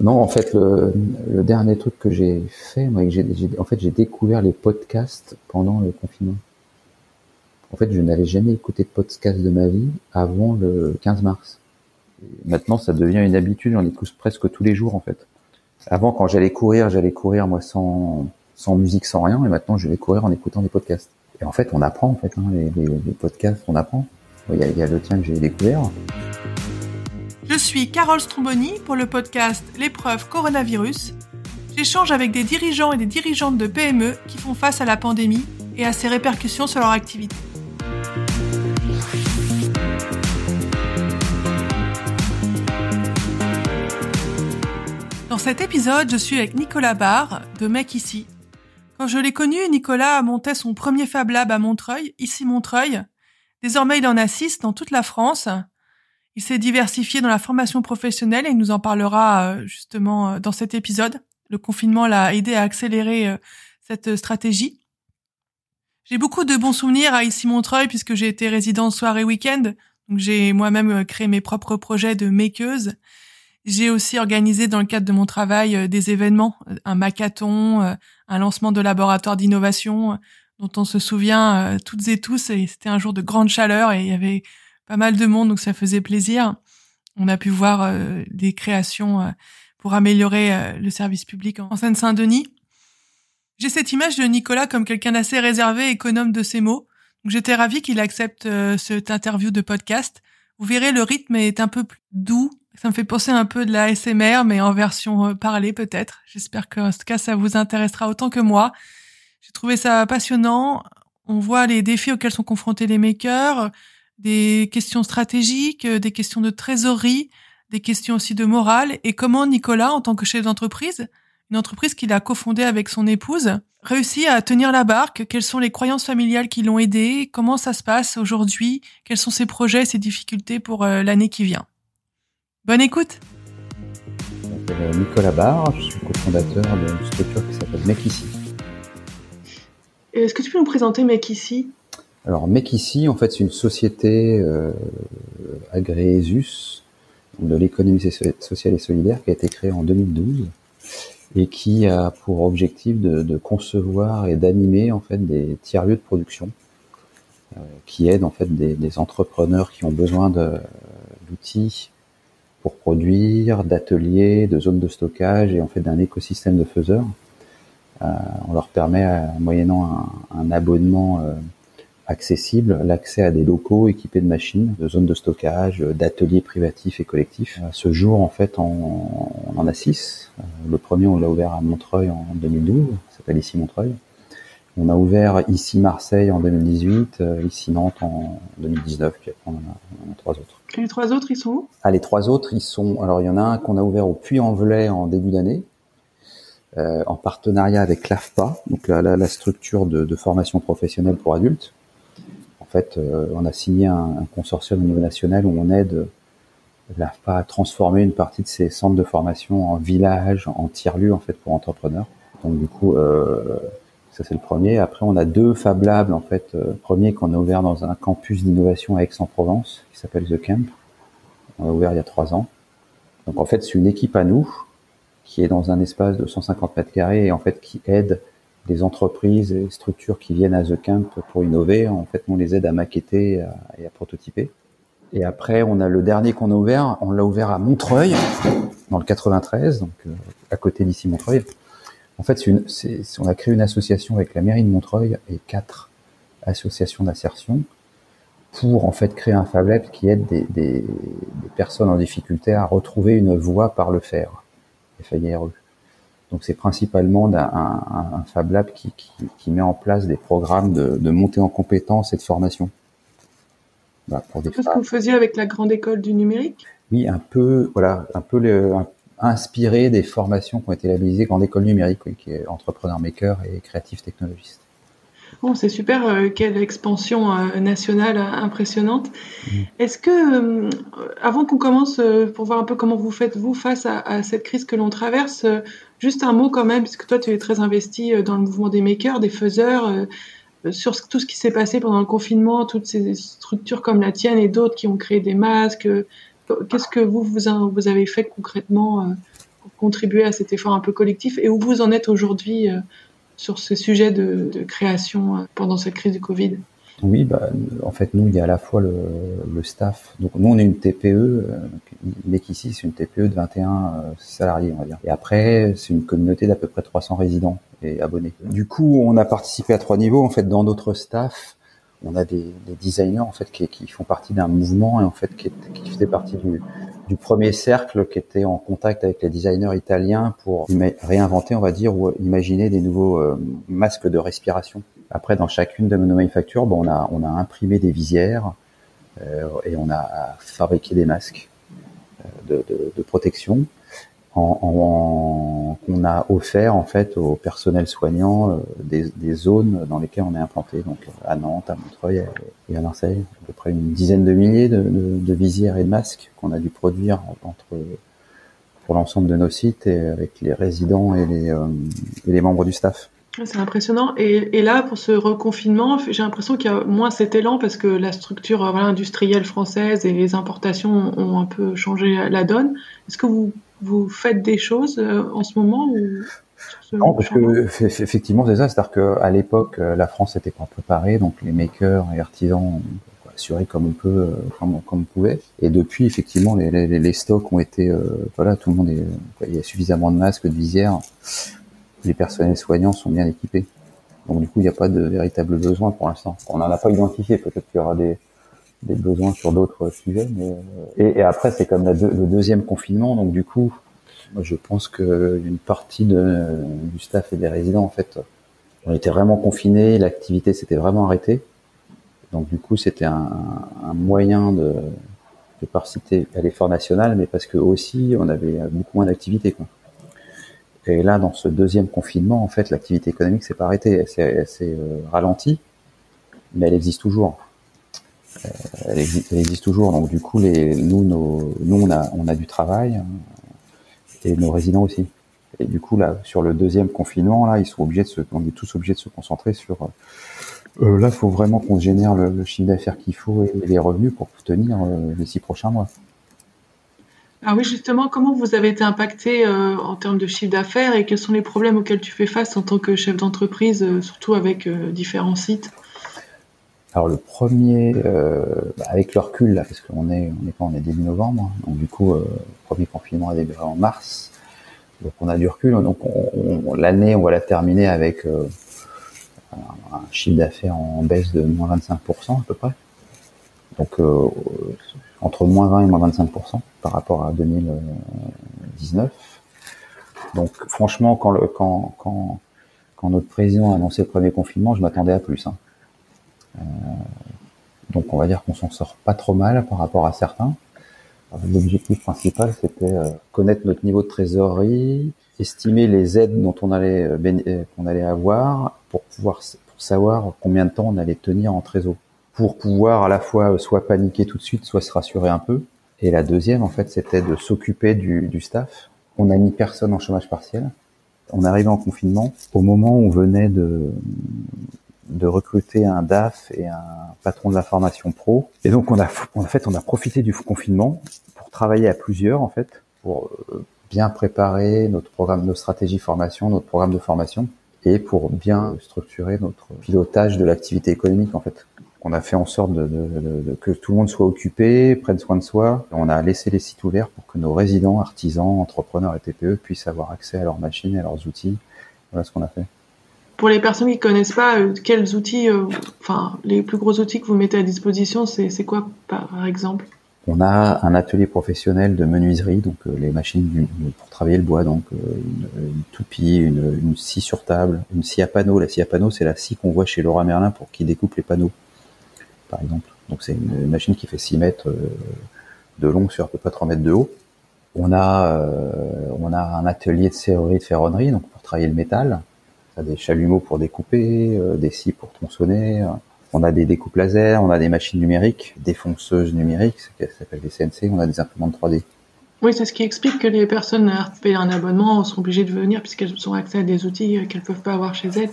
Non, en fait, le, dernier truc que j'ai fait, moi, j'ai, en fait, j'ai découvert les podcasts pendant le confinement. En fait, je n'avais jamais écouté de podcast de ma vie avant le 15 mars. maintenant, ça devient une habitude, j'en écoute presque tous les jours, en fait. Avant, quand j'allais courir, j'allais courir, moi, sans, sans musique, sans rien, et maintenant, je vais courir en écoutant des podcasts. Et en fait, on apprend, en fait, hein, les, les, podcasts, on apprend. Il y, a, il y a le tien que j'ai découvert. Je suis Carole Stromboni pour le podcast L'épreuve coronavirus. J'échange avec des dirigeants et des dirigeantes de PME qui font face à la pandémie et à ses répercussions sur leur activité. Dans cet épisode, je suis avec Nicolas Barre de Mec Ici. Quand je l'ai connu, Nicolas montait son premier Fab Lab à Montreuil, ici Montreuil. Désormais, il en a six dans toute la France. Il s'est diversifié dans la formation professionnelle et il nous en parlera euh, justement euh, dans cet épisode. Le confinement l'a aidé à accélérer euh, cette stratégie. J'ai beaucoup de bons souvenirs à ici Montreuil puisque j'ai été résidente soirée week-end. Donc j'ai moi-même créé mes propres projets de makeuse. J'ai aussi organisé dans le cadre de mon travail des événements, un macathon, un lancement de laboratoire d'innovation dont on se souvient toutes et tous. Et c'était un jour de grande chaleur et il y avait pas mal de monde, donc ça faisait plaisir. On a pu voir euh, des créations euh, pour améliorer euh, le service public en Seine-Saint-Denis. J'ai cette image de Nicolas comme quelqu'un d'assez réservé, économe de ses mots. Donc j'étais ravie qu'il accepte cette interview de podcast. Vous verrez, le rythme est un peu plus doux. Ça me fait penser un peu de la SMR, mais en version parlée peut-être. J'espère que, tout cas, ça vous intéressera autant que moi. J'ai trouvé ça passionnant. On voit les défis auxquels sont confrontés les makers, des questions stratégiques, euh, des questions de trésorerie, des questions aussi de morale, et comment Nicolas, en tant que chef d'entreprise, une entreprise qu'il a cofondée avec son épouse, réussit à tenir la barque, quelles sont les croyances familiales qui l'ont aidé, comment ça se passe aujourd'hui, quels sont ses projets, ses difficultés pour euh, l'année qui vient? Bonne écoute! Je m'appelle Nicolas Barre, je suis cofondateur d'une structure qui s'appelle Mec Ici. Est-ce que tu peux nous présenter Mec Ici? Alors, ici, en fait, c'est une société euh, de l'économie sociale et solidaire, qui a été créée en 2012 et qui a pour objectif de, concevoir et d'animer en fait des tiers-lieux de production euh, qui aident en fait des, entrepreneurs qui ont besoin d'outils pour produire, d'ateliers, de zones de stockage et en fait d'un écosystème de faiseurs. Euh, on leur permet, moyennant un, un abonnement euh, accessible, l'accès à des locaux équipés de machines, de zones de stockage, d'ateliers privatifs et collectifs. Euh, ce jour, en fait, on, en a six. Euh, le premier, on l'a ouvert à Montreuil en 2012, ça s'appelle ici Montreuil. On a ouvert ici Marseille en 2018, euh, ici Nantes en 2019, puis après on en a, trois autres. Et les trois autres, ils sont où? Ah, les trois autres, ils sont. Alors, il y en a un qu'on a ouvert au Puy-en-Velay en début d'année, en partenariat avec l'AFPA, donc la, la, structure de, de, formation professionnelle pour adultes. Fait, euh, on a signé un, consortium au niveau national où on aide l'AFPA à transformer une partie de ses centres de formation en village, en tiers-lieux en fait pour entrepreneurs. Donc du coup, euh, ça c'est le premier. Après, on a deux Fab Labs en fait. Euh, premier qu'on a ouvert dans un campus d'innovation à Aix-en-Provence qui s'appelle The Camp. On a ouvert il y a trois ans. Donc en fait, c'est une équipe à nous qui est dans un espace de 150 mètres carrés et en fait qui aide des entreprises et structures qui viennent à The Camp pour innover. En fait, on les aide à maqueter et à prototyper. Et après, on a le dernier qu'on a ouvert, on l'a ouvert à Montreuil, dans le 93, donc euh, à côté d'ici Montreuil. En fait, une, on a créé une association avec la mairie de Montreuil et quatre associations d'insertion pour en fait créer un Fab Lab qui aide des, des, des, personnes en difficulté à retrouver une voie par le faire. Donc c'est principalement un, un, Fab Lab qui, qui, met en place des programmes de, de montée en compétences et de formation. Bah, pour des ce que vous faisiez avec la grande école du numérique? Oui, un peu, voilà, un peu le, inspiré des formations qui ont été labellisées grande école numérique, qui est entrepreneur maker et créatif technologiste. Oh, c'est super, euh, quelle expansion euh, nationale impressionnante. Mmh. Est-ce que, euh, avant qu'on commence, pour voir un peu comment vous faites, vous, face à, à cette crise que l'on traverse, juste un mot quand même, puisque toi, tu es très investi dans le mouvement des makers, des faiseurs, sur tout ce qui s'est passé pendant le confinement, toutes ces structures comme la tienne et d'autres qui ont créé des masques. Qu'est-ce que vous, vous, avez fait concrètement contribué à cet effort un peu collectif et où vous en êtes aujourd'hui sur ce sujet de création pendant cette crise du Covid? Oui, bah, en fait, nous, il y a à la fois le, le staff. Donc, nous, on est une TPE. Euh, ici, c'est une TPE de 21 euh, salariés, on va dire. Et après, c'est une communauté d'à peu près 300 résidents et abonnés. Du coup, on a participé à trois niveaux. En fait, dans notre staff, on a des, des designers en fait qui, qui font partie d'un mouvement et en fait qui, qui faisaient partie du, du, premier cercle qui était en contact avec les designers italiens pour réinventer, on va dire, ou imaginer des nouveaux euh, masques de respiration. Après, dans chacune de nos manufactures, bon, on a on a imprimé des visières euh, et on a fabriqué des masques euh, de, de, de protection en, qu'on a offert en fait au personnel soignant euh, des, des, zones dans lesquelles on est implanté, donc à Nantes, à Montreuil et à Marseille, à peu près une dizaine de milliers de, de, de visières et de masques qu'on a dû produire entre pour l'ensemble de nos sites et avec les résidents et les, euh, et les membres du staff. C'est impressionnant. Et, et, là, pour ce reconfinement, j'ai l'impression qu'il y a moins cet élan parce que la structure euh, voilà, industrielle française et les importations ont un peu changé la donne. Est-ce que vous vous faites des choses euh, en ce moment ou non, parce que effectivement c'est ça, c'est-à-dire qu'à l'époque euh, la France n'était pas préparée, donc les makers et artisans ont assuré comme on peut, comme, comme on pouvait. Et depuis effectivement les, les, les stocks ont été, voilà, tout le monde est, il y a suffisamment de masques, de visières, les personnels soignants sont bien équipés. Donc du coup il n'y a pas de véritable besoin pour l'instant. On n'en a pas identifié, peut-être qu'il y aura des besoins sur d'autres sujets. Euh, et, après, c'est comme le deuxième confinement, donc du coup, je pense que une partie du staff et des résidents, en fait, on était vraiment confinés, l'activité s'était vraiment arrêtée. Donc du coup, c'était un, moyen de, de participer à l'effort national, mais parce que aussi, on avait beaucoup moins d'activité. Et là, dans ce deuxième confinement, en fait, l'activité économique s'est pas arrêtée, elle s'est euh, ralentie, mais elle existe toujours. Euh, elle existe, elle, existe, toujours. Donc du coup, les, nous, nos, nous, on a, on a du travail et nos résidents aussi. Et du coup, là, sur le deuxième confinement, là, ils sont obligés de se, on est tous obligés de se concentrer sur. Euh, là, il faut vraiment qu'on génère le, le chiffre d'affaires qu'il faut et les revenus pour tenir euh, les six prochains mois. Ah oui, justement, comment vous avez été impacté euh, en termes de chiffre d'affaires et quels sont les problèmes auxquels tu fais face en tant que chef d'entreprise, euh, surtout avec euh, différents sites? Alors le premier, bah avec le recul là, parce qu'on est, on est pas, on est début novembre, hein. donc du coup, euh, premier confinement a débuté en mars, donc on a du recul, donc l'année on va la terminer avec un chiffre d'affaires en baisse de moins 25% à peu près, donc euh, entre moins 20 et moins 25% par rapport à 2019. Donc franchement, quand, le, quand, quand, quand notre président a annoncé le premier confinement, je m'attendais à plus. Hein. Euh, donc on va dire qu'on s'en sort pas trop mal par rapport à certains. L'objectif principal, c'était euh, connaître notre niveau de trésorerie, estimer les aides dont on allait euh, qu'on allait avoir pour pouvoir pour savoir combien de temps on allait tenir en trésor, pour pouvoir à la fois soit paniquer tout de suite, soit se rassurer un peu. Et la deuxième, en fait, c'était de s'occuper du, du staff. On a mis personne en chômage partiel. On arrivait en confinement au moment où on venait de de recruter un DAF et un patron de la formation pro. Et donc on a, en fait, on a profité du confinement pour travailler à plusieurs en fait, pour euh, bien préparer notre programme, nos stratégies formation, notre programme de formation, et pour bien structurer notre pilotage de l'activité économique en fait. On a fait en sorte de, de, de, que tout le monde soit occupé, prenne soin de soi. On a laissé les sites ouverts pour que nos résidents, artisans, entrepreneurs et TPE puissent avoir accès à leurs machines et à leurs outils. Voilà ce qu'on a fait pour les personnes qui connaissent pas, euh, quels outils, euh, enfin, les plus gros outils que vous mettez à disposition, c'est quoi, par exemple? On a un atelier professionnel de menuiserie, donc euh, les machines pour travailler le bois, donc une, une toupie, une, une, scie sur table, une scie à panneau. La scie à panneau, c'est la scie qu'on voit chez Laura Merlin pour qui découpe les panneaux, par exemple. Donc c'est une machine qui fait 6 mètres de long sur à peu près 3 mètres de haut. On a, on a un atelier de serrurerie de ferronnerie, donc pour travailler le métal des chalumeaux pour découper, euh, des scies pour tronçonner. On a des découpes laser, on a des machines numériques, des fonceuses numériques, ça s'appelle des CNC, on a des imprimantes 3D. Oui, c'est ce qui explique que les personnes payent un abonnement sont obligées de venir puisqu'elles ont accès à des outils qu'elles peuvent pas avoir chez elles.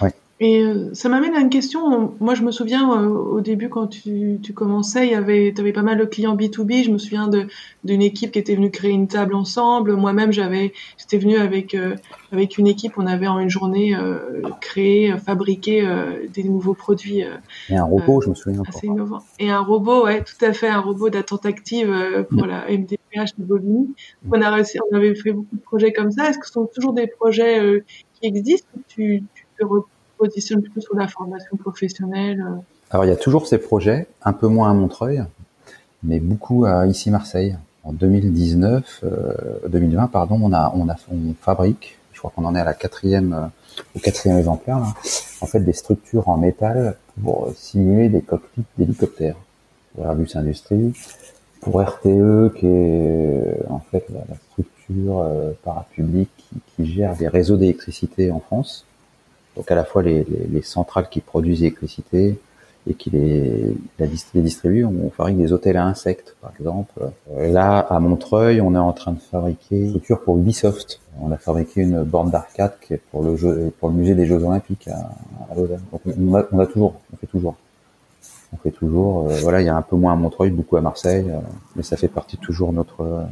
Ouais. Et euh, ça m'amène à une question. Moi, je me souviens euh, au début quand tu, tu commençais, il y avait, tu avais pas mal de clients B2B. Je me souviens d'une équipe qui était venue créer une table ensemble. Moi-même, j'avais, j'étais venue avec euh, avec une équipe. On avait en une journée créé, fabriqué des nouveaux produits. Et un robot, je me souviens. Assez innovant. Et un robot, ouais, tout à fait, un robot d'attente active pour la MDPH de Bobigny. On a réussi, on avait fait beaucoup de projets comme ça. Est-ce que ce sont toujours des projets qui existent tu, tu te positionne plutôt sur la formation professionnelle euh. Alors il y a toujours ces projets, un peu moins à Montreuil, mais beaucoup ici Marseille. En 2019, 2020 euh, pardon, on a on fabrique, je crois qu'on en est à la quatrième euh, au quatrième exemplaire là, en fait des structures en métal pour simuler des cockpits d'hélicoptères. Pour Airbus Industrie, pour RTE qui est en fait la, structure parapublique qui, qui gère les réseaux d'électricité en France donc à la fois les, les, centrales qui produisent l'électricité et qui les, la, les distribuent. On fabrique des hôtels à insectes, par exemple. Euh, là, à Montreuil, on est en train de fabriquer une structure pour Ubisoft. On a fabriqué une borne d'arcade qui est pour le jeu, pour le musée des Jeux Olympiques à, à Lausanne. Donc on a, on a, toujours, on fait toujours. On fait toujours. Euh, voilà, il y a un peu moins à Montreuil, beaucoup à Marseille, euh, mais ça fait partie toujours notre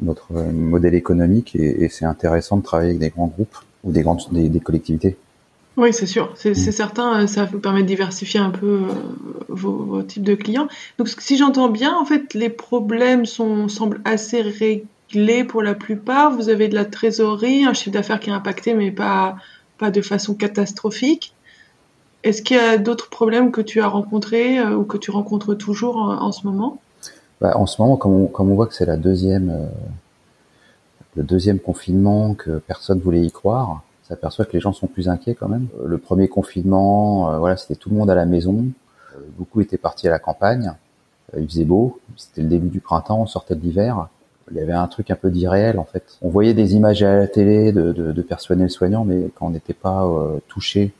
notre modèle économique et, et c'est intéressant de travailler avec des grands groupes ou des grandes des, des collectivités. Oui, c'est sûr, c'est certain, euh, ça vous permet de diversifier un peu euh, vos, types de clients. Donc, si j'entends bien, en fait, les problèmes semblent assez réglés pour la plupart. Vous avez de la trésorerie, un chiffre d'affaires qui est impacté, mais pas, pas de façon catastrophique. Est-ce qu'il y a d'autres problèmes que tu as rencontrés euh, ou que tu rencontres toujours en, ce moment? Bah, En ce moment, comme on, comme on voit que c'est la deuxième, le deuxième confinement, que personne voulait y croire, s'aperçoit que les gens sont plus inquiets quand même. Euh, le premier confinement, euh, voilà, c'était tout le monde à la maison. Euh, beaucoup étaient partis à la campagne. il faisait beau. C'était le début du printemps. On sortait de l'hiver. Il y avait un truc un peu d'irréel en fait. On voyait des images à la télé de, de, de personnel soignant, mais quand on n'était pas touché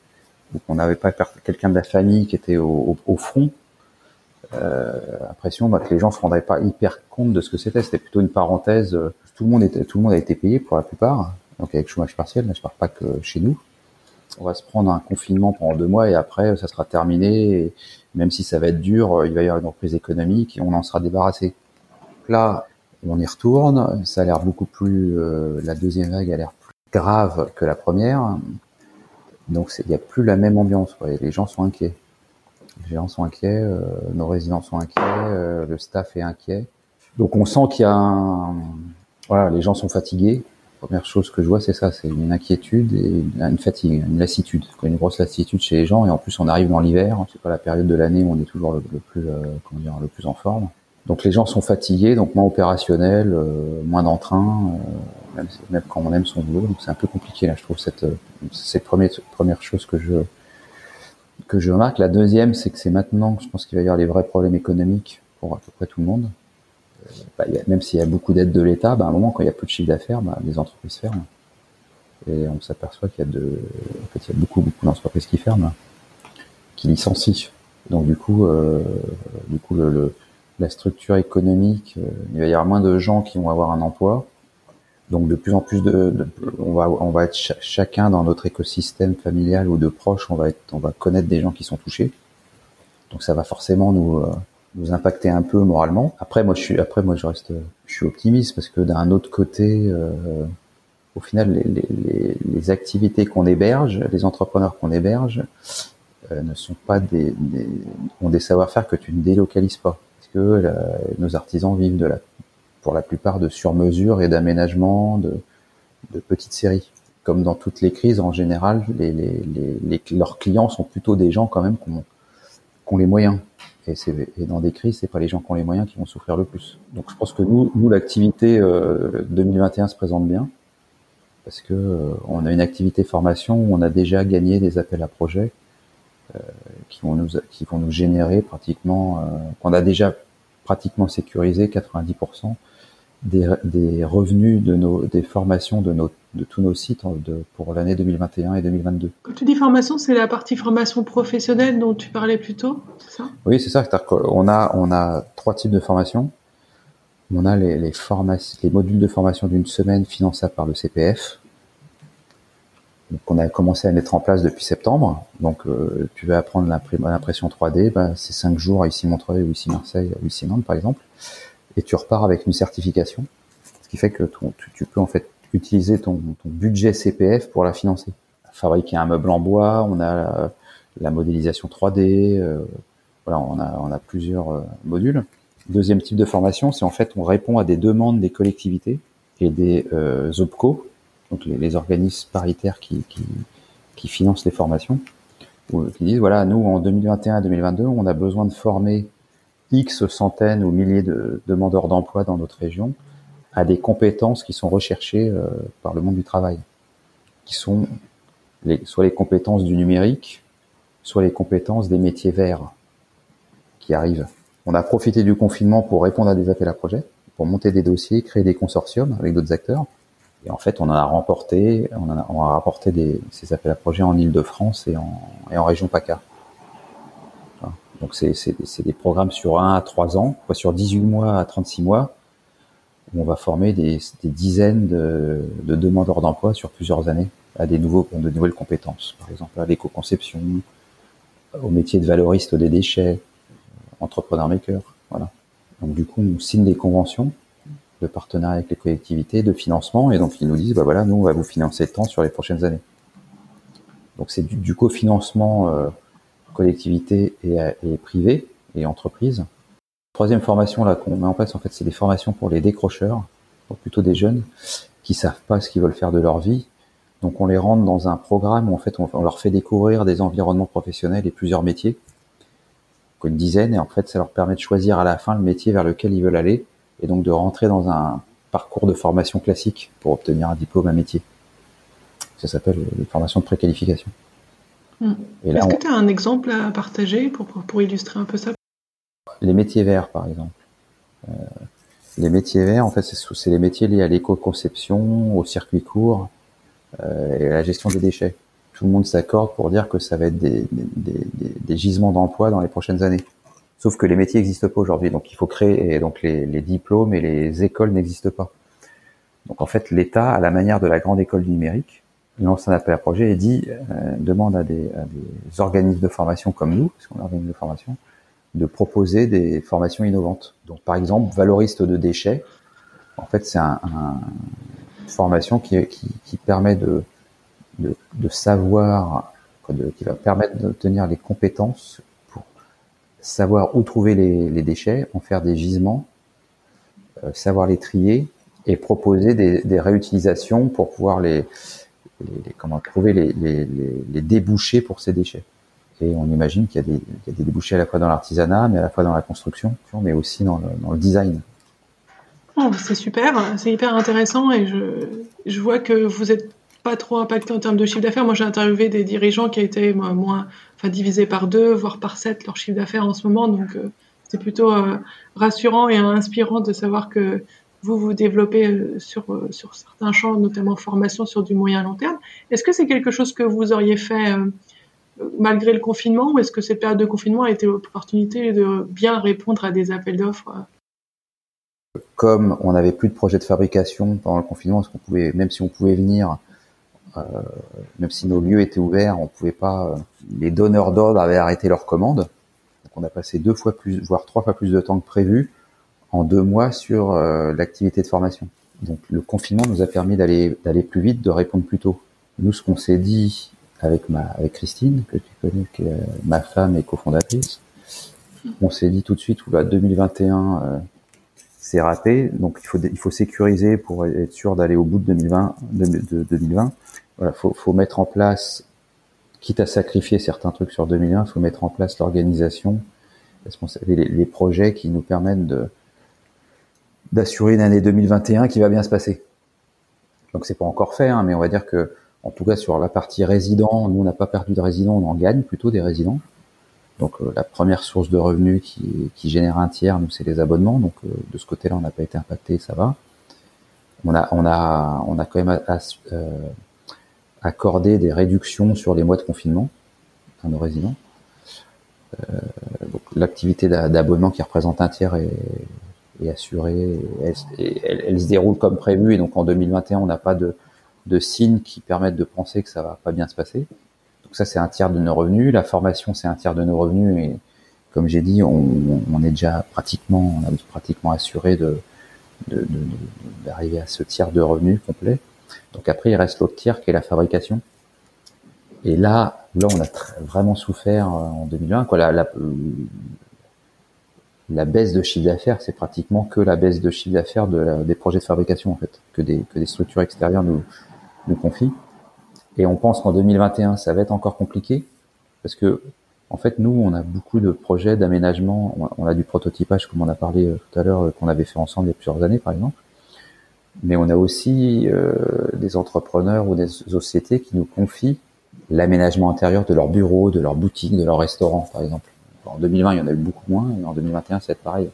ou qu'on n'avait pas quelqu'un de la famille qui était au, au, front, euh, l'impression bah, que les gens se rendraient pas hyper compte de ce que c'était. C'était plutôt une parenthèse. Tout le monde était, tout le monde a été payé pour la plupart donc avec chômage partiel, mais je parle pas que chez nous. On va se prendre un confinement pendant deux mois et après ça sera terminé. Et même si ça va être dur, il va y avoir une reprise économique et on en sera débarrassé. Là, on y retourne. Ça a l'air beaucoup plus. Euh, la deuxième vague a l'air plus grave que la première. Donc il n'y a plus la même ambiance. Les gens sont inquiets. Les gens sont inquiets. Euh, nos résidents sont inquiets. Euh, le staff est inquiet. Donc on sent qu'il y a un... voilà, les gens sont fatigués première chose que je vois, c'est ça, c'est une inquiétude et une fatigue, une lassitude, une grosse lassitude chez les gens. Et en plus, on arrive dans l'hiver, c'est pas la période de l'année où on est toujours le, plus, euh, comment dire, le plus en forme. Donc les gens sont fatigués, donc moins opérationnels, euh, moins d'entrain, euh, même, quand on aime son boulot. Donc c'est un peu compliqué là, je trouve cette cette première première chose que je que je remarque. La deuxième, c'est que c'est maintenant, je pense qu'il va y avoir les vrais problèmes économiques pour à peu près tout le monde. Bah, même s'il y a beaucoup d'aides de l'État, bah, à un moment, quand il y a peu de chiffre d'affaires, bah, les entreprises ferment. Et on s'aperçoit qu'il y a de, en fait, il y a beaucoup, beaucoup d'entreprises qui ferment, qui licencient. Donc du coup, euh, du coup, le, la structure économique, euh, il va y avoir moins de gens qui vont avoir un emploi. Donc de plus en plus de, on va, on va être chacun dans notre écosystème familial ou de proches, on va être, on va connaître des gens qui sont touchés. Donc ça va forcément nous, euh, nous impacter un peu moralement. Après, moi, je suis, après, moi, je reste, je suis optimiste parce que d'un autre côté, euh, au final, les, les, les activités qu'on héberge, les entrepreneurs qu'on héberge, euh, ne sont pas des, des ont des savoir-faire que tu ne délocalises pas. Parce que nos artisans vivent de la, pour la plupart de sur-mesure et d'aménagement de, de petites séries. Comme dans toutes les crises, en général, les, les, les, leurs clients sont plutôt des gens quand même qui ont, qui ont les moyens. Et, et, dans des crises, c'est pas les gens qui ont les moyens qui vont souffrir le plus. Donc je pense que nous, nous l'activité euh, 2021 se présente bien parce que euh, on a une activité formation où on a déjà gagné des appels à projets euh, qui vont nous qui vont nous générer pratiquement euh, qu'on a déjà pratiquement sécurisé 90% des, des, revenus de nos des formations de nos de tous nos sites de, pour l'année 2021 et 2022. Quand tu dis formation, c'est la partie formation professionnelle dont tu parlais plus tôt, c'est ça? Oui, c'est ça. On a on a trois types de formations. On a les, les, les modules de formation d'une semaine finançables par le CPF. qu'on a commencé à mettre en place depuis septembre. Donc, tu vas apprendre l'impression 3D, bah, c'est cinq jours à ici Montreuil ou ici Marseille ou ici Nantes, par exemple, et tu repars avec une certification, ce qui fait que tu, peux en fait utiliser ton, budget CPF pour la financer. Fabriquer un meuble en bois, on a la, modélisation 3D, voilà, on a, on a plusieurs modules. Deuxième type de formation, c'est en fait on répond à des demandes des collectivités et des euh, OPCO, donc les, organismes paritaires qui, qui, qui, financent les formations, qui disent voilà, nous en 2021 2022, on a besoin de former X centaines ou milliers de demandeurs d'emploi dans notre région à des compétences qui sont recherchées euh, par le monde du travail, qui sont soit les compétences du numérique, soit les compétences des métiers verts qui arrivent. On a profité du confinement pour répondre à des appels à projets, pour monter des dossiers, créer des consortiums avec d'autres acteurs. Et en fait, on en a remporté, on, a, rapporté ces appels à projets en Ile-de-France et en, et en région PACA. Donc c'est des programmes sur 1 à 3 ans, sur 18 mois à 36 mois, où on va former des, des dizaines de, de demandeurs d'emploi sur plusieurs années à des nouveaux, de nouvelles compétences, par exemple à l'éco-conception, au métier de valoriste des déchets, entrepreneur maker. Voilà. Donc du coup, on signe des conventions de partenariat avec les collectivités, de financement, et donc ils nous disent, bah voilà, nous on va vous financer tant sur les prochaines années. Donc c'est du, cofinancement euh, collectivité et, et et entreprise. Troisième formation là qu'on met en place, en fait, c'est des formations pour les décrocheurs, plutôt des jeunes qui savent pas ce qu'ils veulent faire de leur vie. Donc on les rentre dans un programme où en fait on leur fait découvrir des environnements professionnels et plusieurs métiers une dizaine, et en fait, ça leur permet de choisir à la fin le métier vers lequel ils veulent aller, et donc de rentrer dans un parcours de formation classique pour obtenir un diplôme, un métier. Ça s'appelle les formations de préqualification. Est-ce que tu as un exemple à partager pour, pour, illustrer un peu ça? Les métiers verts, par exemple. Euh, les métiers verts, en fait, c'est les métiers liés à l'éco-conception, au circuit court euh, et à la gestion des déchets tout le monde s'accorde pour dire que ça va être des, gisements d'emploi dans les prochaines années. Sauf que les métiers n'existent pas aujourd'hui, donc il faut créer, et donc les, diplômes et les écoles n'existent pas. Donc en fait, l'État, à la manière de la grande école du numérique, lance un appel à projet et dit, euh, demande à des, organismes de formation comme nous, parce qu'on est organisme de formation, de proposer des formations innovantes. Donc par exemple, valoriste de déchets, en fait c'est un, une formation qui, qui permet de de, savoir, qui va permettre d'obtenir les compétences pour savoir où trouver les, déchets, en faire des gisements, euh, savoir les trier et proposer des, réutilisations pour pouvoir les, comment trouver les, débouchés pour ces déchets. Et on imagine qu'il y, a des débouchés à la fois dans l'artisanat, mais à la fois dans la construction, mais aussi dans le, design. Oh, c'est super, c'est hyper intéressant et je, je vois que vous êtes pas trop impacté en termes de chiffre d'affaires. Moi, j'ai interviewé des dirigeants qui étaient moins, enfin, divisés par deux, voire par sept leur chiffre d'affaires en ce moment. Donc, euh, c'est plutôt euh, rassurant et inspirant de savoir que vous vous développez euh, sur, sur certains champs, notamment formation sur du moyen long terme. Est-ce que c'est quelque chose que vous auriez fait malgré le confinement ou est-ce que cette période de confinement a été l'opportunité de bien répondre à des appels d'offres comme on n'avait plus de projet de fabrication pendant le confinement, même si on pouvait venir, euh, même si nos lieux étaient ouverts, on pouvait pas. Euh, les donneurs d'ordre avaient arrêté leurs commandes. Donc on a passé deux fois plus, voire trois fois plus de temps que prévu en deux mois sur euh, l'activité de formation. Donc le confinement nous a permis d'aller d'aller plus vite, de répondre plus tôt. Nous, ce qu'on s'est dit avec ma avec Christine, que tu connais, qui est ma femme et cofondatrice, on s'est dit tout de suite, oula, 2021, euh, c'est raté, donc il faut il faut sécuriser pour être sûr d'aller au bout de 2020, de 2020 voilà, faut, faut mettre en place, quitte à sacrifier certains trucs sur 2001, il faut mettre en place l'organisation, les, les projets qui nous permettent de d'assurer une année 2021 qui va bien se passer. Donc c'est pas encore fait, hein, mais on va dire que en tout cas sur la partie résident, nous on n'a pas perdu de résidents, on en gagne plutôt des résidents. Donc euh, la première source de revenus qui, qui génère un tiers, nous c'est les abonnements. Donc euh, de ce côté-là, on n'a pas été impacté, ça va. On a on a on a quand même euh, accorder des réductions sur les mois de confinement à nos résidents. Euh, l'activité d'abonnement qui représente un tiers est, est assurée, elle, se déroule comme prévu et donc en 2021 on n'a pas de de signes qui permettent de penser que ça va pas bien se passer. Donc ça, c'est un tiers de nos revenus. La formation, c'est un tiers de nos revenus. Et comme j'ai dit, on, est déjà pratiquement, on a pratiquement assuré de d'arriver à ce tiers de revenus complet. Donc après, il reste l'autre tiers qui est la fabrication. Et là, là, on a vraiment souffert euh, en 2020. Quoi, la, la, la baisse de chiffre d'affaires, c'est pratiquement que la baisse de chiffre d'affaires de des projets de fabrication en fait, que des, que des structures extérieures nous, nous confient. Et on pense qu'en 2021, ça va être encore compliqué parce que en fait, nous, on a beaucoup de projets d'aménagement. On a du prototypage, comme on a parlé euh, tout à l'heure, euh, qu'on avait fait ensemble il y a plusieurs années, par exemple. Mais on a aussi euh, des entrepreneurs ou des sociétés qui nous confient l'aménagement intérieur de leur bureau, de leur boutique, de leur restaurant, par exemple. En 2020, il y en a eu beaucoup moins, et en 2021, c'est pareil.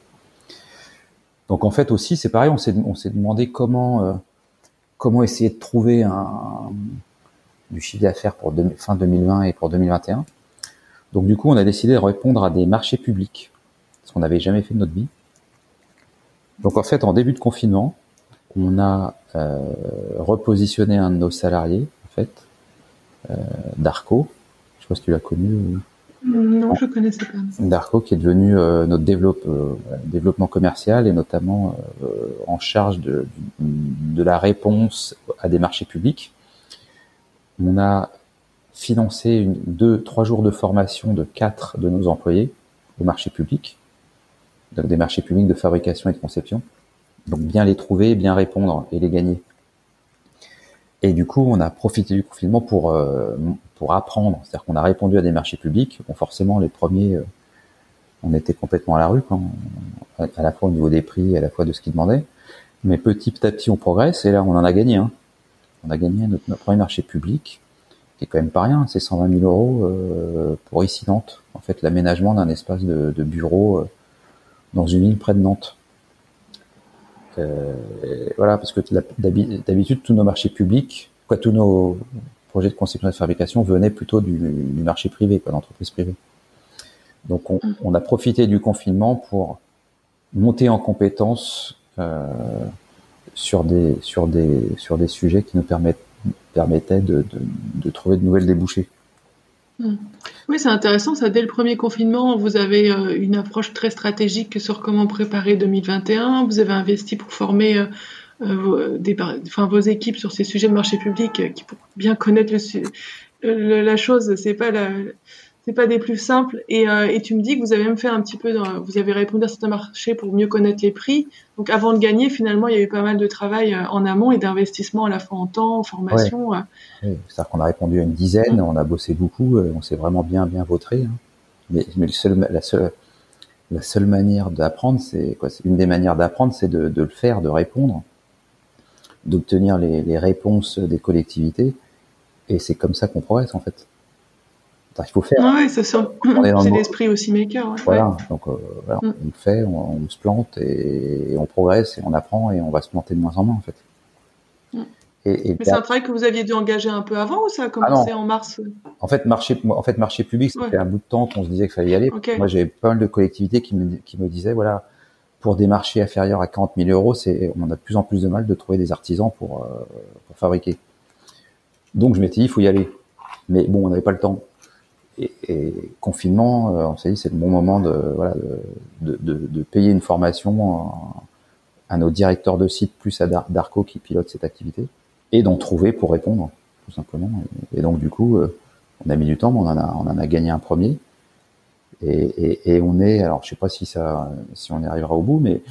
Donc en fait aussi, c'est pareil, on s'est demandé comment euh, comment essayer de trouver un, du chiffre d'affaires pour fin 2020 et pour 2021. Donc du coup, on a décidé de répondre à des marchés publics, ce qu'on n'avait jamais fait de notre vie. Donc en fait, en début de confinement, on a euh, repositionné un de nos salariés, en fait, euh, Darko. Je sais pas si tu l'as connu. Non, je connaissais pas. Darko, qui est devenu euh, notre développe, développement commercial et notamment en charge de, de la réponse à des marchés publics. On a financé une, deux, trois jours de formation de quatre de nos employés au marché public, donc des marchés publics de fabrication et de conception. Donc bien les trouver, bien répondre et les gagner. Et du coup, on a profité du confinement pour euh, pour apprendre. C'est-à-dire qu'on a répondu à des marchés publics. Bon, forcément, les premiers, euh, on était complètement à la rue, à, la fois au niveau des prix, à la fois de ce qu'ils demandaient. Mais petit à petit, on progresse. Et là, on en a gagné. Hein. On a gagné notre, premier marché public, qui est quand même pas rien. C'est 120 000 euros euh, pour ici Nantes. En fait, l'aménagement d'un espace de, de bureau dans une ville près de Nantes. Euh, voilà, parce que d'habitude, tous nos marchés publics, quoi, tous nos projets de conception et de fabrication venaient plutôt du, marché privé, pas d'entreprise privée. Donc, on, mm. on, a profité du confinement pour monter en compétences euh, sur des sur des sur des sujets qui nous permettent permettaient de, de, de trouver de nouvelles débouchés. Mm. Oui, c'est intéressant. Ça, dès le premier confinement, vous avez euh, une approche très stratégique sur comment préparer 2021. Vous avez investi pour former euh, euh, vos équipes sur ces sujets de marché public, qui pour bien connaître la chose, c'est pas la, c'est pas des plus simples. Et, euh, et, tu me dis que vous avez même fait un petit peu, dans, vous avez répondu à certains marchés pour mieux connaître les prix. Donc avant de gagner, finalement, il y a eu pas mal de travail euh, en amont et d'investissement à la fois en temps, en formation. Euh. Oui. C'est-à-dire qu'on a répondu à une dizaine, on a bossé beaucoup, on s'est vraiment bien bien vautré. Hein. Mais, mais le seul, la seule la seule manière d'apprendre, c'est quoi Une des manières d'apprendre, c'est de, de, le faire, de répondre, d'obtenir les, les réponses des collectivités. Et c'est comme ça qu'on progresse en fait il faut faire. Ouais, c'est ça. C'est l'esprit aussi maker. Voilà, donc euh, voilà, mm. on le fait, on, se plante et, on progresse et on apprend et on va se planter de moins en moins en fait. Mm. Et, Mais c'est un travail que vous aviez dû engager un peu avant ou ça a commencé ah en mars? En fait, marché, en fait, marché public, ça fait un bout de temps qu'on se disait qu'il fallait y aller. Moi, j'ai pas mal de collectivités qui me, qui me disaient, voilà, pour des marchés inférieurs à 40 000 euros, c'est, on a de plus en plus de mal de trouver des artisans pour, euh, pour fabriquer. Donc, je m'étais dit, il faut y aller. Mais bon, on n'avait pas le temps et, et, confinement, euh, on s'est dit c'est le bon moment de, voilà, de, de, de, payer une formation à, nos directeurs de site plus à Darco qui pilote cette activité et d'en trouver pour répondre tout simplement. Et, donc du coup, euh, on a mis du temps, mais on en a, on en a gagné un premier. Et, et, on est, alors je sais pas si ça, si on y arrivera au bout, mais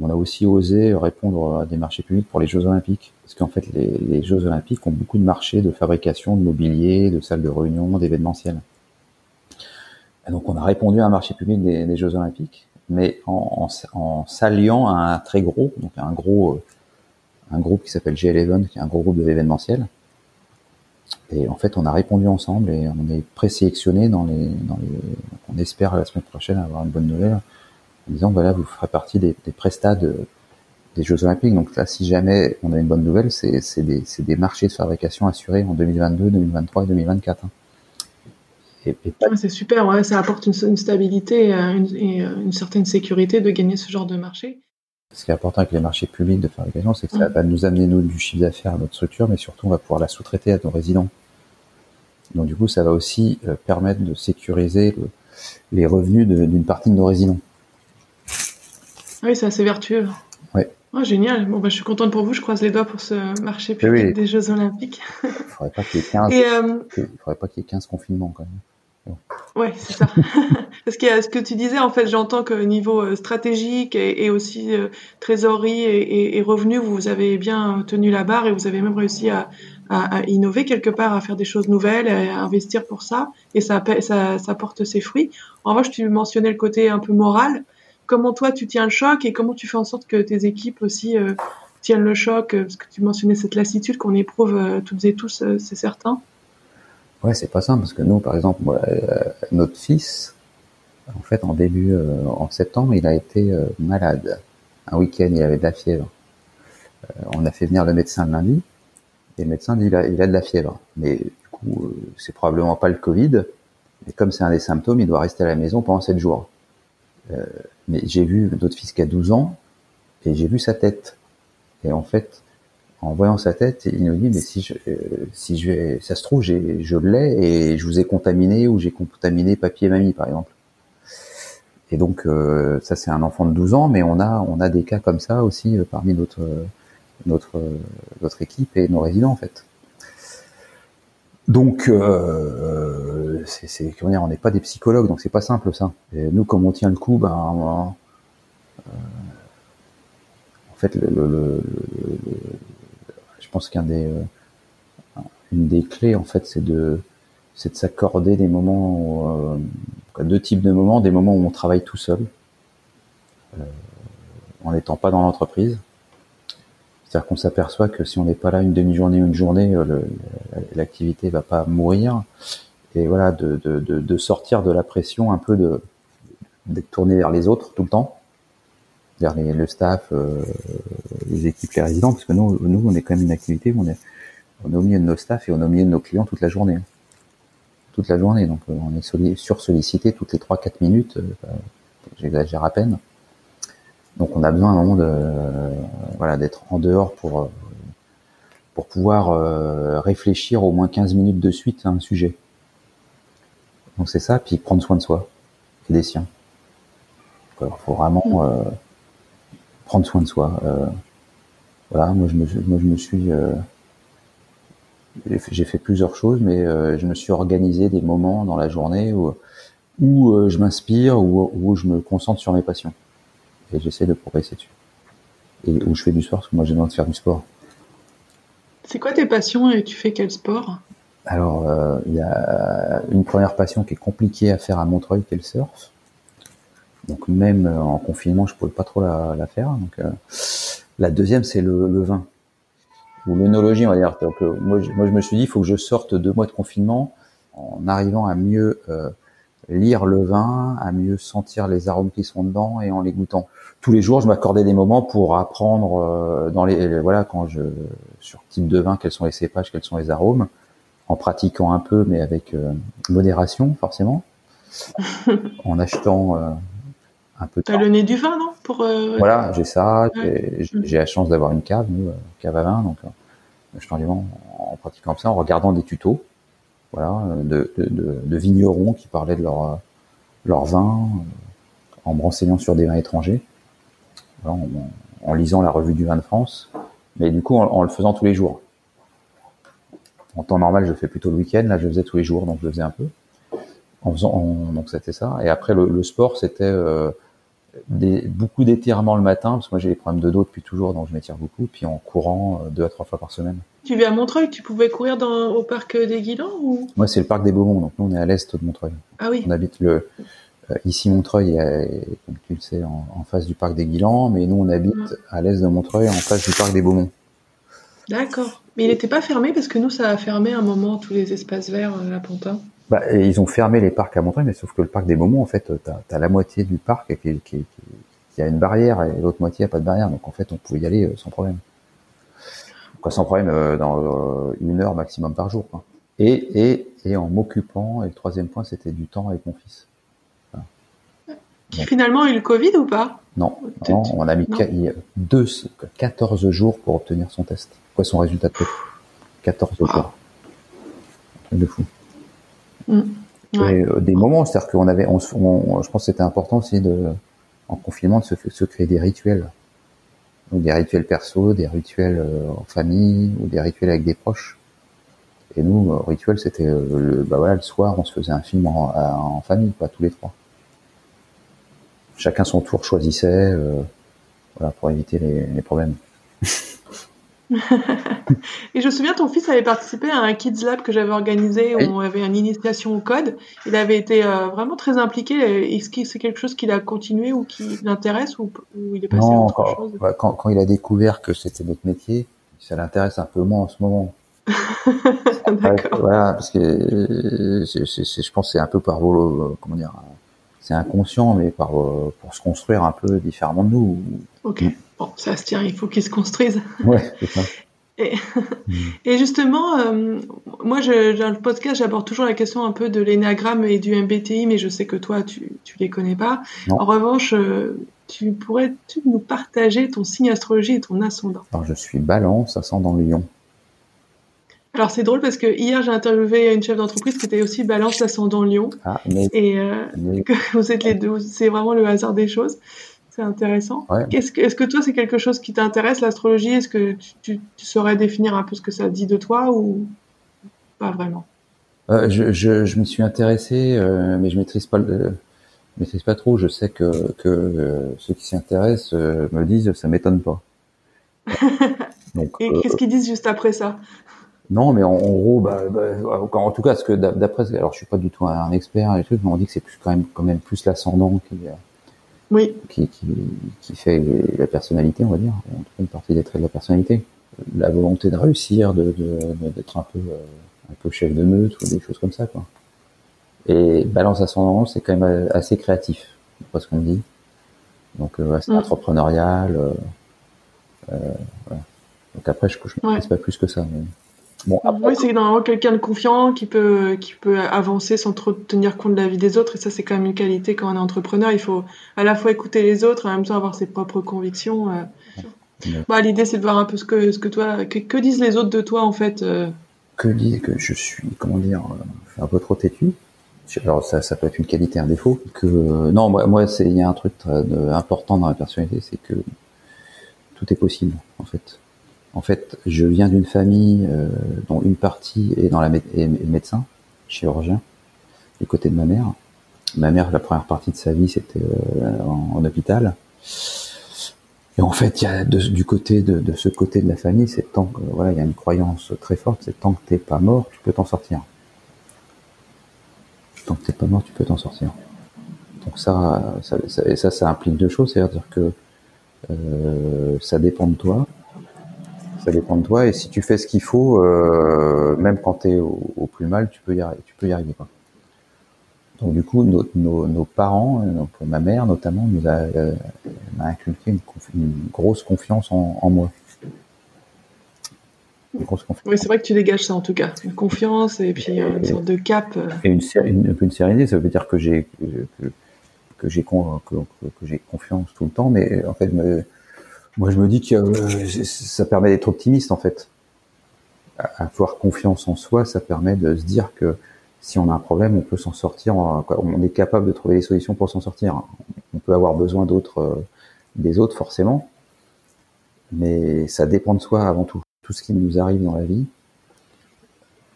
on a aussi osé répondre à des marchés publics pour les Jeux Olympiques. Parce qu'en fait, les, les, Jeux Olympiques ont beaucoup de marchés de fabrication, de mobilier, de salles de réunion, d'événementiel. Donc on a répondu à un marché public des, Jeux Olympiques, mais en, s'alliant à un très gros, donc un gros, euh, un groupe qui s'appelle G11, qui est un gros groupe de l'événementiel. Et en fait, on a répondu ensemble et on est présélectionné dans les, dans les, on espère la semaine prochaine avoir une bonne nouvelle en disant voilà, vous ferez partie des, des prestats de, des Jeux Olympiques. Donc là, si jamais on a une bonne nouvelle, c'est des marchés de fabrication assurés en 2022, 2023 et 2024. C'est super, ouais, ça apporte une, stabilité euh, une, et euh, une certaine sécurité de gagner ce genre de marché. ce qui est important avec les marchés publics de fabrication, c'est que ça va nous amener nous du chiffre d'affaires à notre structure, mais surtout on va pouvoir la sous-traiter à nos résidents. Donc du coup, ça va aussi euh, permettre de sécuriser les revenus d'une partie de nos résidents. Oui, c'est assez vertueux. Oui. Oh, génial. Bon, bah, je suis contente pour vous. Je croise les doigts pour ce marché public des Jeux Olympiques. Il ne faudrait pas qu'il y ait 15, euh, faudrait pas qu'il y ait 15 confinements quand même. Ouais, c'est ça. Parce a ce que tu disais, en fait, j'entends que niveau euh, stratégique et, aussi euh, trésorerie et, revenus, vous avez bien tenu la barre et vous avez même réussi à, innover quelque part, à faire des choses nouvelles, à investir pour ça, et ça porte ses fruits. En revanche, tu mentionnais le côté un peu moral. Comment toi, tu tiens le choc et comment tu fais en sorte que tes équipes aussi euh, tiennent le choc? Parce que tu mentionnais cette lassitude qu'on éprouve toutes et tous, c'est certain. Ouais, c'est pas simple parce que nous, par exemple, euh, notre fils, en fait, en début, euh, en septembre, il a été euh, malade. Un week-end, il avait de la fièvre. on a fait venir le médecin le lundi, et le médecin dit il a, il a de la fièvre. Mais du coup, c'est probablement pas le Covid. Mais comme c'est un des symptômes, il doit rester à la maison pendant 7 jours. mais j'ai vu notre fils qui a 12 ans, et j'ai vu sa tête. Et en fait, en voyant sa tête, il nous dit mais si je, euh, si je vais, ça se trouve j'ai, je l'ai et je vous ai contaminé ou j'ai contaminé papy et mamie par exemple. Et donc euh, ça c'est un enfant de 12 ans, mais on a on a des cas comme ça aussi euh, parmi notre notre notre équipe et nos résidents en fait. Donc c'est, c'est on n'est pas des psychologues, donc c'est pas simple ça. Nous comme on tient le coup, ben en fait le, le, le pense qu'un des, euh, des clés en fait, c'est de, c'est de s'accorder des moments, euh, deux types de moments, des moments où on travaille tout seul, euh, en n'étant pas dans l'entreprise. C'est-à-dire qu'on s'aperçoit que si on n'est pas là une demi-journée ou une journée, l'activité va pas mourir. Et voilà, de, sortir de la pression un peu de d'être tourné vers les autres tout le temps vers le staff, euh, les équipes, les résidents, parce que nous, nous, on est quand même une activité où on est, on est au milieu de nos staffs et on est au milieu de nos clients toute la journée. Toute la journée, donc euh, on est sur-sollicité toutes les 3-4 minutes, euh, j'exagère à peine. Donc on a besoin à un moment de, voilà, d'être en dehors pour, pour pouvoir réfléchir au moins 15 minutes de suite à un sujet. Donc c'est ça, puis prendre soin de soi et des siens. Il faut vraiment mmh prendre soin de soi. Euh, voilà, moi je me, moi je me suis, euh, j'ai fait plusieurs choses, mais euh, je me suis organisé des moments dans la journée où, où je m'inspire, où, où je me concentre sur mes passions, et j'essaie de progresser dessus. Et où je fais du sport, parce que moi j'ai besoin de faire du sport. C'est quoi tes passions et tu fais quel sport? Alors, il y a une première passion qui est compliquée à faire à Montreuil, qui est le surf. Donc même euh, en confinement, je pouvais pas trop la, la faire. Donc euh, la deuxième, c'est le, le, vin ou l'œnologie, on va dire. Donc, euh, moi, je, moi, je me suis dit, il faut que je sorte deux mois de confinement en arrivant à mieux lire le vin, à mieux sentir les arômes qui sont dedans et en les goûtant. Tous les jours, je m'accordais des moments pour apprendre dans les voilà quand je sur type de vin quels sont les cépages, quels sont les arômes, en pratiquant un peu mais avec modération forcément, en achetant un peu. T'as le nez du vin, non Pour euh, voilà, j'ai ça. J'ai la chance d'avoir une cave, nous, euh, cave à vin, donc euh, je t'en en, en pratiquant ça, en regardant des tutos, voilà, de, de, de, vignerons qui parlaient de leur leur vin, en me renseignant sur des vins étrangers, voilà, en, lisant la revue du vin de France, mais du coup en, le faisant tous les jours. En temps normal, je fais plutôt le week-end. Là, je faisais tous les jours, donc je le faisais un peu. En faisant, donc c'était ça. Et après, le, le sport, c'était euh, des, beaucoup d'étirements le matin, parce que moi j'ai des problèmes de dos depuis toujours, donc je m'étire beaucoup, puis en courant euh, deux à trois fois par semaine. Tu vis à Montreuil, tu pouvais courir dans, au parc des Guilans ou? Moi c'est le parc des Beaumont, donc nous on est à l'est de Montreuil. Ah oui. On habite le euh, ici Montreuil, comme tu le sais, en, face du parc des Guilans, mais nous on habite mm. à l'est de Montreuil, en face du parc des Beaumont. D'accord. Mais il n'était pas fermé parce que nous ça a fermé un moment tous les espaces verts à Pantin. Bah, ils ont fermé les parcs à Montreuil, mais sauf que le parc des Moments, en fait, tu as, la moitié du parc qui, qui, qui, a une barrière et l'autre moitié a pas de barrière. Donc en fait, on pouvait y aller euh, sans problème. Quoi, sans problème euh, dans euh, une heure maximum par jour. Quoi. Et, et, et en m'occupant, et le troisième point, c'était du temps avec mon fils. Qui finalement a eu le Covid ou pas? Non, on a mis deux, 14 jours pour obtenir son test. Quoi son résultat de test? 14 jours. Un truc de fou. Mm. Euh, des moments, c'est-à-dire qu'on avait, on, je pense que c'était important aussi de, en confinement, de se, créer des rituels. Donc des rituels perso, des rituels euh, en famille ou des rituels avec des proches. Et nous, euh, rituel, c'était le, bah voilà, le soir, on se faisait un film en, en famille, quoi, tous les trois chacun son tour choisissait, euh, voilà, pour éviter les, problèmes. et je me souviens, ton fils avait participé à un Kids Lab que j'avais organisé où on avait une initiation au code. Il avait été euh, vraiment très impliqué. Est-ce que c'est quelque chose qu'il a continué ou qui l'intéresse ou, il est passé à autre chose quand, quand, il a découvert que c'était notre métier, ça l'intéresse un peu moins en ce moment. D'accord. Voilà, parce que je pense que c'est un peu par vos, comment dire, c'est inconscient, mais par, euh, pour se construire un peu différemment de nous. Ok, mm. Bon, ça se tient, il faut qu'ils se construisent. Ouais, c'est ça. Et, mm. et, justement, euh, moi, je, dans le podcast, j'aborde toujours la question un peu de l'énagramme et du MBTI, mais je sais que toi, tu tu les connais pas. En revanche, euh, tu pourrais-tu nous partager ton signe astrologie et ton ascendant Alors, je suis Balance, ascendant Lion. Alors c'est drôle parce que hier j'ai interviewé une chef d'entreprise qui était aussi balance ascendant Lyon. Ah, mais, et euh, vous êtes les deux, c'est vraiment le hasard des choses. C'est intéressant. Est-ce que, toi c'est quelque chose qui t'intéresse l'astrologie? Est-ce que tu, saurais définir un peu ce que ça dit de toi ou pas vraiment? Euh, je, je, je m'y suis intéressé, euh, mais je maîtrise pas le, maîtrise pas trop. Je sais que, que euh, ceux qui s'y intéressent me disent ça m'étonne pas. Donc, et qu'est-ce qu'ils disent juste après ça? Non, mais en, gros, bah, bah, en tout cas, ce que d'après, alors je suis pas du tout un expert et trucs, mais on dit que c'est plus quand même quand même plus l'ascendant qui, oui. qui, qui, qui fait la personnalité, on va dire, en tout cas une partie des traits de la personnalité, la volonté de réussir, de d'être un peu euh, un peu chef de meute ou des choses comme ça, quoi. Et balance ascendant, c'est quand même assez créatif, pas ce qu'on dit. Donc euh, c'est mm. entrepreneurial. Euh, voilà. Donc après, je ne ouais. pas plus que ça. Mais... Bon, oui, c'est normalement quelqu'un de confiant qui peut, qui peut avancer sans trop tenir compte de la vie des autres. Et ça, c'est quand même une qualité quand on est entrepreneur. Il faut à la fois écouter les autres et en même temps avoir ses propres convictions. Euh. Bah, L'idée, c'est de voir un peu ce que, ce que toi, que, disent les autres de toi, en fait. Euh. Que disent que je suis, comment dire, euh, un peu trop têtu. Alors ça, ça peut être une qualité, un défaut. Que non, moi, moi c'est il y a un truc important dans la personnalité, c'est que tout est possible, en fait. En fait, je viens d'une famille euh, dont une partie est dans la est médecin, chirurgien, du côté de ma mère. Ma mère, la première partie de sa vie, c'était euh, en, hôpital. Et en fait, il y a du côté de, de, ce côté de la famille, c'est tant que voilà, il y a une croyance très forte, c'est tant que t'es pas mort, tu peux t'en sortir. Tant que t'es pas mort, tu peux t'en sortir. Donc ça, ça, ça, ça, ça implique deux choses, c'est-à-dire que euh, ça dépend de toi, ça dépend de toi. Et si tu fais ce qu'il faut, euh, même quand tu es au, plus mal, tu peux y arriver. Tu peux y arriver quoi. Donc du coup, nos, nos, parents, donc ma mère notamment, nous a, euh, m'a inculqué une, grosse confiance en, en moi. Une grosse confiance. Oui, c'est vrai que tu dégages ça en tout cas, une confiance et puis euh, une sorte de cap. Et une, une, une sérénité, ça veut dire que j'ai que, que j'ai que, que j'ai confiance tout le temps, mais en fait, me, moi, je me dis que euh, ça permet d'être optimiste en fait. Avoir confiance en soi, ça permet de se dire que si on a un problème, on peut s'en sortir. On est capable de trouver des solutions pour s'en sortir. On peut avoir besoin d'autres, euh, des autres forcément, mais ça dépend de soi avant tout. Tout ce qui nous arrive dans la vie,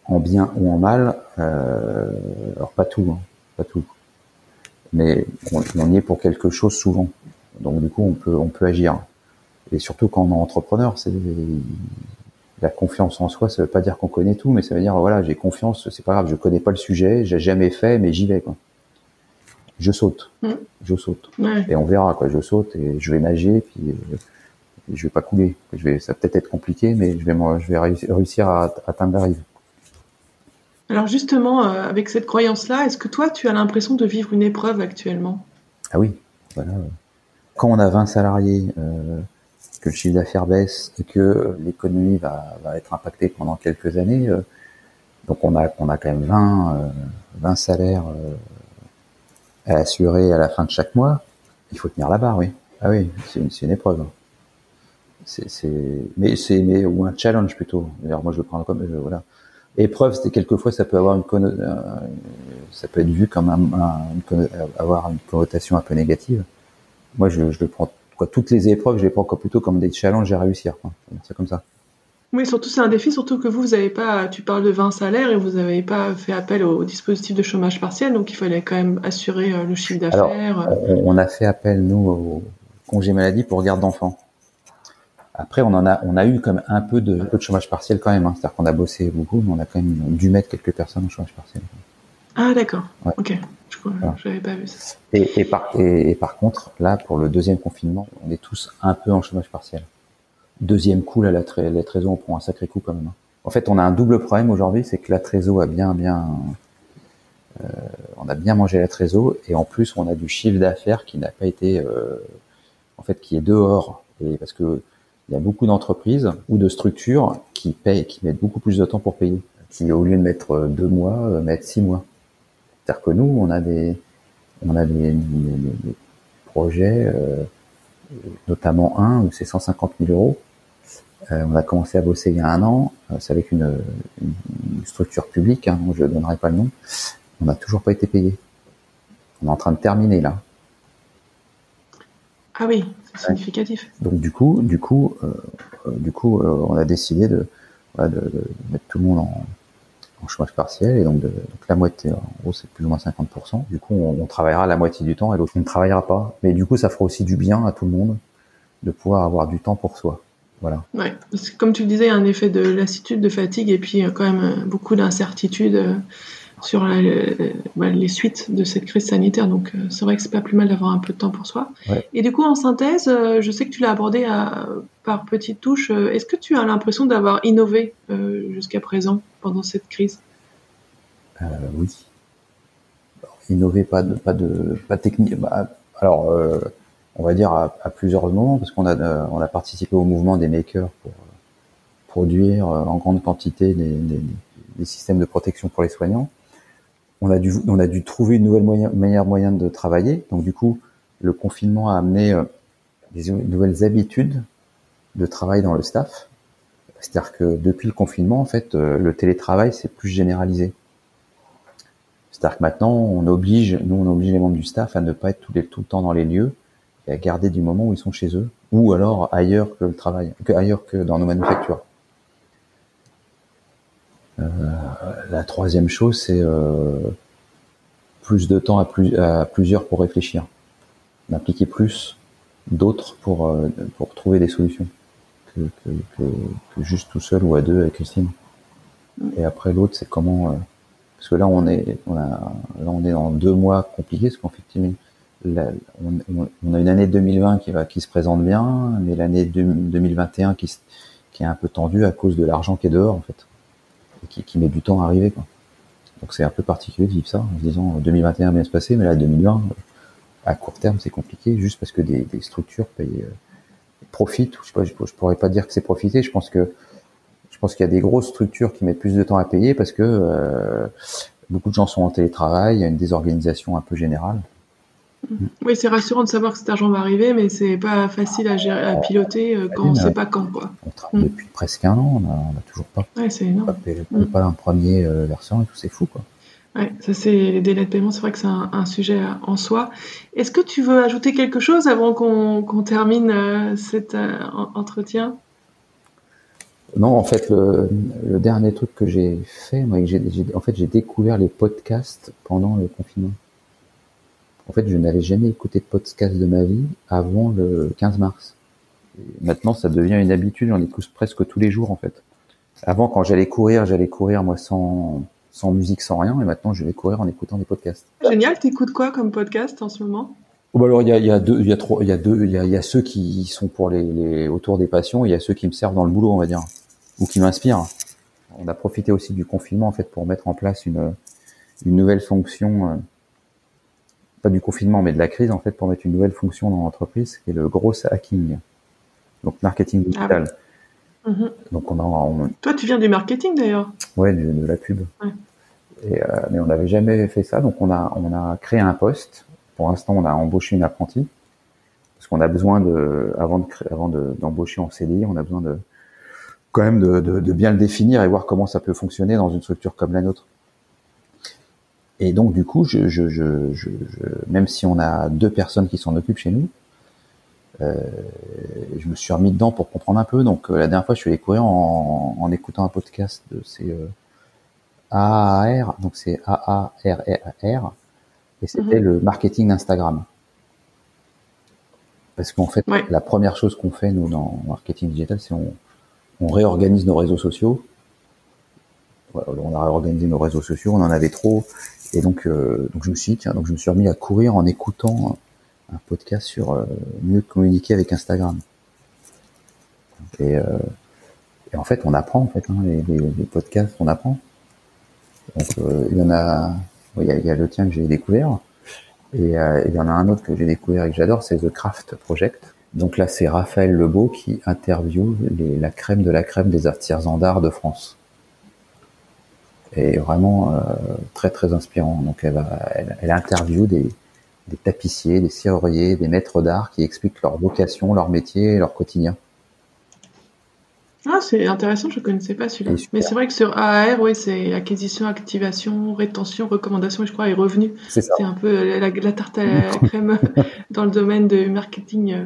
en bien ou en mal, euh, alors pas tout, hein, pas tout, mais on, on y est pour quelque chose souvent. Donc du coup, on peut, on peut agir. Et surtout quand on est entrepreneur, c'est la confiance en soi, ça veut pas dire qu'on connaît tout, mais ça veut dire voilà, j'ai confiance, c'est pas grave, je connais pas le sujet, j'ai jamais fait, mais j'y vais quoi. Je saute, mm. je saute, et on verra quoi. Je saute et je vais nager, puis euh, je vais pas couler. Je vais, ça va peut-être être compliqué, mais je vais, je vais réussir à, atteindre la rive. Alors justement, euh, avec cette croyance-là, est-ce que toi, tu as l'impression de vivre une épreuve actuellement? Ah oui, voilà. Quand on a 20 salariés. Euh, que chiffre d'affaires baisse et que l'économie va, être impactée pendant quelques années. Euh, donc on a, quand même 20, 20 euh, salaires euh, à assurer à la fin de chaque mois. Il faut tenir la barre, oui. Ah oui, c'est une, épreuve. C'est, mais c'est, mais ou un challenge plutôt. D'ailleurs, moi, je le prends comme, voilà. Épreuve, c'est quelquefois, ça peut avoir une ça peut être vu comme un, avoir une connotation un peu négative. Moi, je le prends, quoi, toutes les épreuves, je les prends plutôt comme des challenges à réussir, quoi. C'est comme ça. Oui, surtout c'est un défi, surtout que vous, vous n'avez pas, tu parles de 20 salaires et vous n'avez pas fait appel au dispositif de chômage partiel, donc il fallait quand même assurer euh, le chiffre d'affaires. On, a fait appel, nous, au congé maladie pour garde d'enfants. Après, on en a, on a eu comme un peu de, peu de chômage partiel quand même. Hein. C'est-à-dire qu'on a bossé beaucoup, mais on a quand même dû mettre quelques personnes au chômage partiel. Ah d'accord. Ok. Je n'avais pas vu ça. Et, et, par, et, par contre, là, pour le deuxième confinement, on est tous un peu en chômage partiel. Deuxième coup, là, la, la trésor, on prend un sacré coup quand même. Hein. En fait, on a un double problème aujourd'hui, c'est que la trésor a bien, bien, euh, on a bien mangé la trésor, et en plus, on a du chiffre d'affaires qui n'a pas été, euh, en fait, qui est dehors. Et parce que il y a beaucoup d'entreprises ou de structures qui payent, qui mettent beaucoup plus de temps pour payer, qui au lieu de mettre deux mois, euh, mettent six mois. C'est-à-dire que nous, on a des, on a des, des, projets, euh, notamment un où c'est 150 000 euros euh, on a commencé à bosser il y a un an. Euh, c'est avec une, structure publique, hein, je ne donnerai pas le nom. On n'a toujours pas été payé. On est en train de terminer là. Ah oui, c'est significatif. Donc du coup, du coup, euh, du coup, on a décidé de, mettre tout le monde en, chômage partiel et donc, de, la moitié, en gros, c'est plus ou moins 50%. Du coup, on, on travaillera la moitié du temps et l'autre on ne travaillera pas. Mais du coup, ça fera aussi du bien à tout le monde de pouvoir avoir du temps pour soi. Voilà. Ouais, comme tu le disais, il y a un effet de lassitude, de fatigue, et puis quand même euh, beaucoup d'incertitude euh, sur bah, les suites de cette crise sanitaire. Donc euh, c'est vrai que c'est pas plus mal d'avoir un peu de temps pour soi. Et du coup, en synthèse, je sais que tu l'as abordé par petites touches. Est-ce que tu as l'impression d'avoir innové jusqu'à présent pendant cette crise? Oui. innover, pas de, pas de, pas technique. Bah, alors on va dire à, plusieurs moments, parce qu'on a, euh, on a participé au mouvement des makers pour euh, produire euh, en grande quantité des, systèmes de protection pour les soignants. On a dû, trouver une nouvelle moyen, meilleure moyen de travailler. Donc du coup, le confinement a amené des nouvelles habitudes de travail dans le staff. C'est-à-dire que depuis le confinement, en fait, le télétravail c'est plus généralisé. C'est-à-dire que maintenant, on oblige, nous, on oblige les membres du staff à ne pas être tout, le temps dans les lieux, à garder du moment où ils sont chez eux, ou alors ailleurs que le travail, ailleurs que dans nos manufactures. Euh, la troisième chose, c'est euh, plus de temps à, plus, à, plusieurs pour réfléchir, d'impliquer plus d'autres pour euh, pour trouver des solutions que, que, que, juste tout seul ou à deux avec Christine. Et après l'autre, c'est comment euh, parce que là on est on a là on est dans deux mois compliqués parce qu'effectivement on, a une année 2020 qui va qui se présente bien, mais l'année 2021 qui, qui est un peu tendue à cause de l'argent qui est dehors en fait, qui, qui met du temps à arriver quoi. Donc c'est un peu particulier de vivre ça en se disant 2021 bien se passer, mais là 2020 à court terme c'est compliqué juste parce que des, des structures euh, profitent. Je, sais pas, je, pourrais pas dire que c'est profiter. Je pense que je pense qu'il y a des grosses structures qui mettent plus de temps à payer parce que euh, beaucoup de gens sont en télétravail, il y a une désorganisation un peu générale. Oui, c'est rassurant de savoir que cet argent va arriver, mais c'est pas facile à, gérer, à piloter euh, quand on ne sait pas quand. Quoi. On travaille mm. depuis presque un an, on n'a toujours pas, ouais, c'est énorme. pas, pas un premier euh, versant et tout, c'est fou. Quoi. Ouais, ça c'est les délais de paiement, c'est vrai que c'est un, sujet en soi. Est-ce que tu veux ajouter quelque chose avant qu'on termine euh, cet entretien? Non, en fait, le, dernier truc que j'ai fait, moi, en fait, j'ai découvert les podcasts pendant le confinement. En fait, je n'avais jamais écouté de podcast de ma vie avant le 15 mars. maintenant, ça devient une habitude, j'en écoute presque tous les jours en fait. Avant, quand j'allais courir, j'allais courir moi sans, sans musique, sans rien, et maintenant je vais courir en écoutant des podcasts. Génial, t'écoutes quoi comme podcast en ce moment? Oh bah alors il y a, y a deux, il y a trois, il y a deux, il y a, y a, ceux qui sont pour les, les autour des passions, il y a ceux qui me servent dans le boulot, on va dire, ou qui m'inspirent. On a profité aussi du confinement en fait pour mettre en place une, une nouvelle fonction. Pas du confinement, mais de la crise, en fait, pour mettre une nouvelle fonction dans l'entreprise, qui est le gros hacking. Donc, marketing ah digital. Mhm. Donc, on a, Toi, tu viens du marketing, d'ailleurs. Ouais, de, la pub. Et, euh, mais on n'avait jamais fait ça. Donc, on a, on a créé un poste. Pour l'instant, on a embauché une apprentie parce qu'on a besoin de, avant de avant d'embaucher en CDI, on a besoin de quand même de, de, bien le définir et voir comment ça peut fonctionner dans une structure comme la nôtre. Et donc du coup, je, je, je, je même si on a deux personnes qui s'en occupent chez nous, euh, je me suis remis dedans pour comprendre un peu. Donc euh, la dernière fois, je suis allé courir en, en écoutant un podcast de ces euh, AAR, donc c'est A A R R R, et c'était mhm. le marketing d'Instagram. Parce qu'en fait, la première chose qu'on fait nous dans marketing digital, c'est on, on réorganise nos réseaux sociaux. On a réorganisé nos réseaux sociaux, on en avait trop, et donc euh, donc je me suis tiens, donc je me suis remis à courir en écoutant un podcast sur euh, mieux communiquer avec Instagram. Et, euh, et, en fait, on apprend en fait hein, les, les, podcasts, on apprend. Donc il y en a, il y a, il y a le tien que j'ai découvert, et il y en a un autre que j'ai découvert et que j'adore, c'est The Craft Project. Donc là, c'est Raphaël Lebeau qui interviewe la crème de la crème des artisans d'art de France. Et vraiment euh, très très inspirant. Donc elle, elle, elle interviewe des, des tapissiers, des serruriers, des maîtres d'art qui expliquent leur vocation, leur métier et leur quotidien. Ah, c'est intéressant, je ne connaissais pas celui-là. Mais c'est vrai que sur AAR, oui, c'est acquisition, activation, rétention, recommandation, et je crois, et revenu. C'est un peu la, tarte à la crème dans le domaine de marketing euh,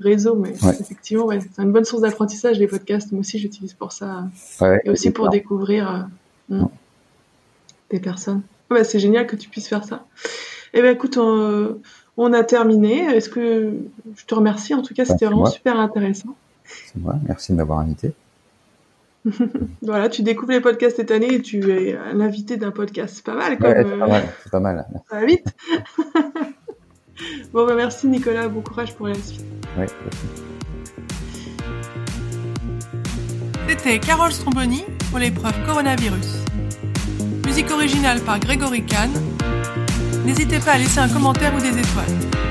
réseau. Mais effectivement, ouais, c'est une bonne source d'apprentissage, les podcasts. Moi aussi, j'utilise pour ça. et aussi pour découvrir euh, hmm, des personnes. Bah, c'est génial que tu puisses faire ça. Eh bien, écoute, on, a terminé. Est-ce que je te remercie En tout cas, c'était vraiment super intéressant. C'est moi. Merci de m'avoir invité. voilà, tu découvres les podcasts cette année et tu es l'invité d'un podcast. C'est pas mal, comme. c'est pas mal. C'est pas mal. Ça va vite. bon, bah, merci Nicolas. Bon courage pour la suite. Oui. C'était Carole Stromboni pour l'épreuve coronavirus. Musique originale par Grégory Kahn. N'hésitez pas à laisser un commentaire ou des étoiles.